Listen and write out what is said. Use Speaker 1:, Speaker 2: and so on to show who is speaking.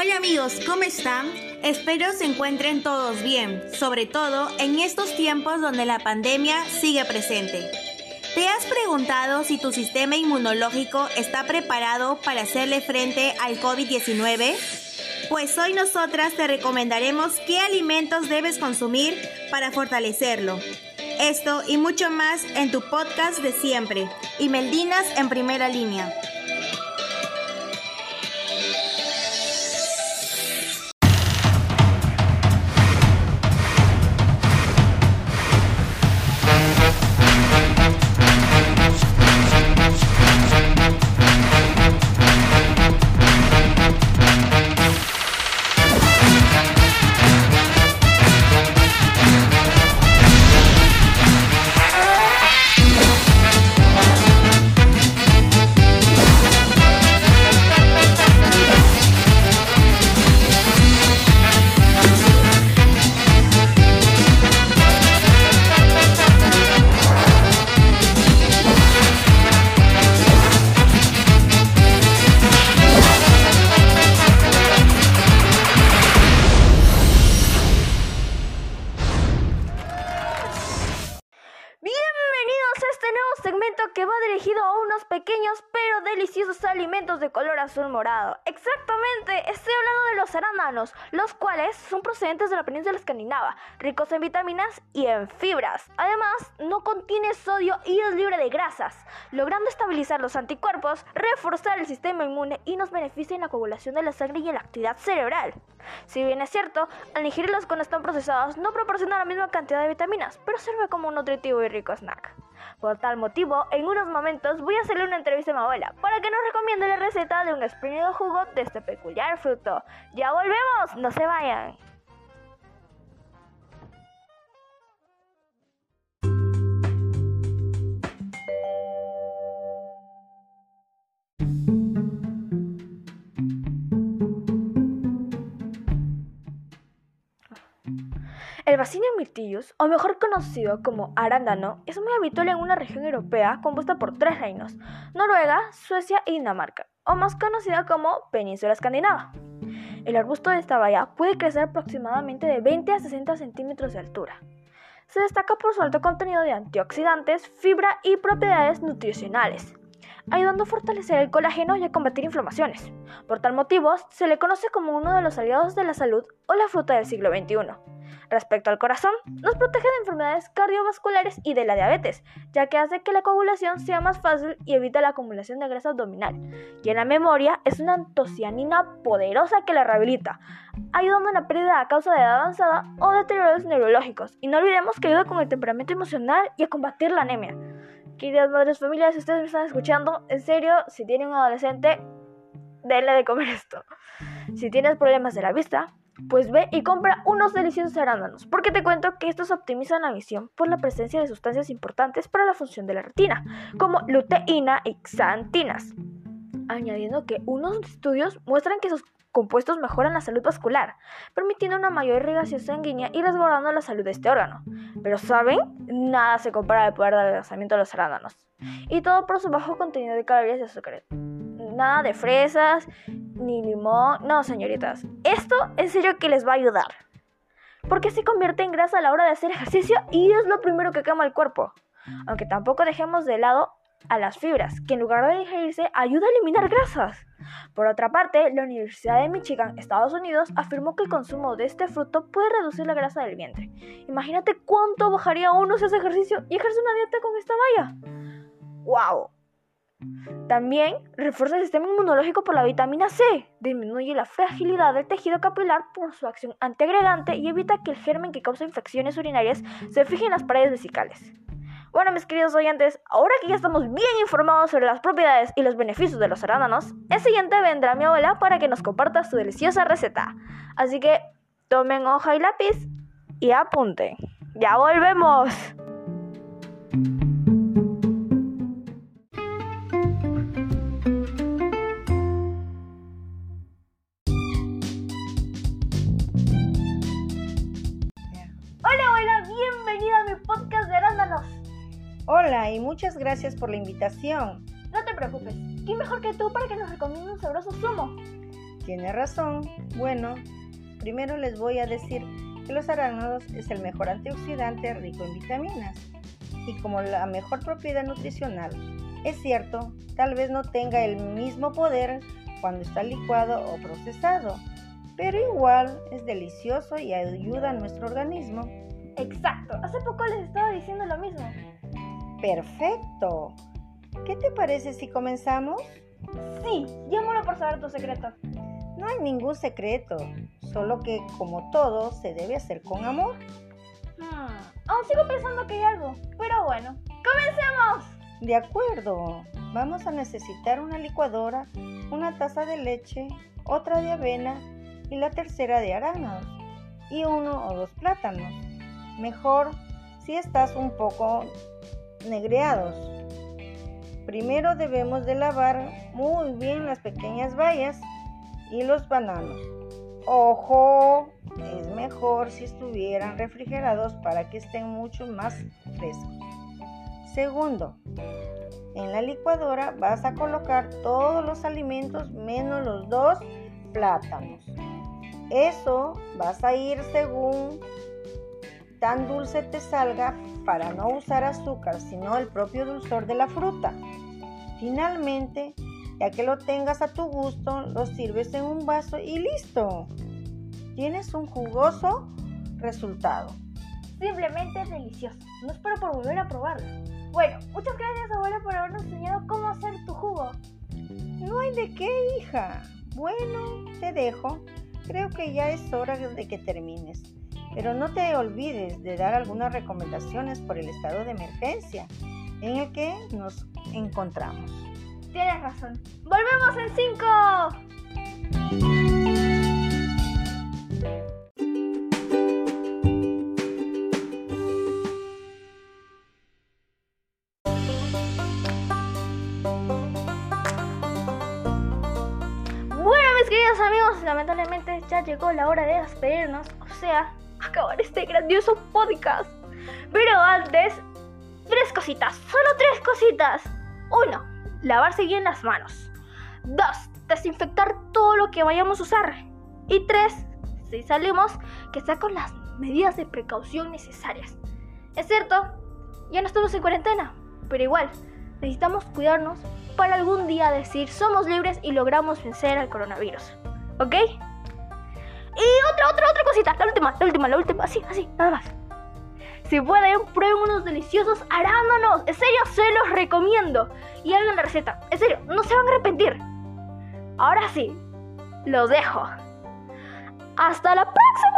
Speaker 1: Hola amigos, ¿cómo están? Espero se encuentren todos bien, sobre todo en estos tiempos donde la pandemia sigue presente. ¿Te has preguntado si tu sistema inmunológico está preparado para hacerle frente al COVID-19? Pues hoy nosotras te recomendaremos qué alimentos debes consumir para fortalecerlo. Esto y mucho más en tu podcast de siempre, y Meldinas en primera línea.
Speaker 2: Que va dirigido a unos pequeños pero deliciosos alimentos de color azul morado. Exactamente, estoy hablando de los arándanos, los cuales son procedentes de la península escandinava, ricos en vitaminas y en fibras. Además, no contiene sodio y es libre de grasas, logrando estabilizar los anticuerpos, reforzar el sistema inmune y nos beneficia en la coagulación de la sangre y en la actividad cerebral. Si bien es cierto, al ingerirlos cuando están procesados no proporciona la misma cantidad de vitaminas, pero sirve como un nutritivo y rico snack. Por tal motivo, en unos momentos voy a hacerle una entrevista a mi abuela para que nos recomiende la receta de un exprimido jugo de este peculiar fruto. ¡Ya volvemos! ¡No se vayan! El Vaccinium myrtillus, o mejor conocido como arándano, es muy habitual en una región europea compuesta por tres reinos, Noruega, Suecia y Dinamarca, o más conocida como Península Escandinava. El arbusto de esta bahía puede crecer aproximadamente de 20 a 60 centímetros de altura. Se destaca por su alto contenido de antioxidantes, fibra y propiedades nutricionales, ayudando a fortalecer el colágeno y a combatir inflamaciones. Por tal motivo, se le conoce como uno de los aliados de la salud o la fruta del siglo XXI. Respecto al corazón, nos protege de enfermedades cardiovasculares y de la diabetes, ya que hace que la coagulación sea más fácil y evita la acumulación de grasa abdominal. Y en la memoria es una antocianina poderosa que la rehabilita, ayudando en la pérdida a causa de edad avanzada o deterioros neurológicos. Y no olvidemos que ayuda con el temperamento emocional y a combatir la anemia. Queridas madres familias, si ustedes me están escuchando, en serio, si tienen un adolescente, denle de comer esto. Si tienes problemas de la vista, pues ve y compra unos deliciosos arándanos, porque te cuento que estos optimizan la visión por la presencia de sustancias importantes para la función de la retina, como luteína y xantinas. Añadiendo que unos estudios muestran que sus compuestos mejoran la salud vascular, permitiendo una mayor irrigación sanguínea y resguardando la salud de este órgano. Pero ¿saben? Nada se compara al poder del lanzamiento de los arándanos. Y todo por su bajo contenido de calorías y azúcar. Nada de fresas, ni limón. No, señoritas. Esto en serio que les va a ayudar. Porque se convierte en grasa a la hora de hacer ejercicio y es lo primero que quema el cuerpo. Aunque tampoco dejemos de lado a las fibras, que en lugar de digerirse ayuda a eliminar grasas. Por otra parte, la Universidad de Michigan, Estados Unidos, afirmó que el consumo de este fruto puede reducir la grasa del vientre. Imagínate cuánto bajaría uno si hace ejercicio y ejerce una dieta con esta valla. ¡Wow! También refuerza el sistema inmunológico por la vitamina C, disminuye la fragilidad del tejido capilar por su acción antiagregante y evita que el germen que causa infecciones urinarias se fije en las paredes vesicales. Bueno, mis queridos oyentes, ahora que ya estamos bien informados sobre las propiedades y los beneficios de los arándanos, el siguiente vendrá mi abuela para que nos comparta su deliciosa receta. Así que tomen hoja y lápiz y apunten. ¡Ya volvemos! Hola
Speaker 3: y muchas gracias por la invitación.
Speaker 2: No te preocupes, ¿quién mejor que tú para que nos recomiende un sabroso zumo?
Speaker 3: Tiene razón. Bueno, primero les voy a decir que los arándanos es el mejor antioxidante rico en vitaminas y como la mejor propiedad nutricional. Es cierto, tal vez no tenga el mismo poder cuando está licuado o procesado, pero igual es delicioso y ayuda a nuestro organismo.
Speaker 2: Exacto, hace poco les estaba diciendo lo mismo.
Speaker 3: Perfecto. ¿Qué te parece si comenzamos?
Speaker 2: Sí, llámalo por saber tu secreto.
Speaker 3: No hay ningún secreto, solo que como todo se debe hacer con amor.
Speaker 2: Hmm, aún sigo pensando que hay algo, pero bueno, comencemos.
Speaker 3: De acuerdo, vamos a necesitar una licuadora, una taza de leche, otra de avena y la tercera de arándanos y uno o dos plátanos. Mejor si estás un poco negreados. Primero debemos de lavar muy bien las pequeñas bayas y los bananos. Ojo, es mejor si estuvieran refrigerados para que estén mucho más frescos. Segundo, en la licuadora vas a colocar todos los alimentos menos los dos plátanos. Eso vas a ir según tan dulce te salga para no usar azúcar, sino el propio dulzor de la fruta. Finalmente, ya que lo tengas a tu gusto, lo sirves en un vaso y listo. Tienes un jugoso resultado.
Speaker 2: Simplemente delicioso. No espero por volver a probarlo. Bueno, muchas gracias abuela por habernos enseñado cómo hacer tu jugo.
Speaker 3: No hay de qué, hija. Bueno, te dejo. Creo que ya es hora de que termines. Pero no te olvides de dar algunas recomendaciones por el estado de emergencia en el que nos encontramos.
Speaker 2: Tienes razón. ¡Volvemos en 5! Bueno, mis queridos amigos, lamentablemente ya llegó la hora de despedirnos, o sea, acabar este grandioso podcast. Pero antes, tres cositas, solo tres cositas. Uno, lavarse bien las manos. Dos, desinfectar todo lo que vayamos a usar. Y tres, si salimos, que sea con las medidas de precaución necesarias. Es cierto, ya no estamos en cuarentena, pero igual, necesitamos cuidarnos para algún día decir somos libres y logramos vencer al coronavirus. ¿Ok? Y otra, otra, otra cosita, la última, la última, la última, así, así, nada más. Si pueden, prueben unos deliciosos arándanos. En serio, se los recomiendo. Y hagan la receta. En serio, no se van a arrepentir. Ahora sí, los dejo. Hasta la próxima.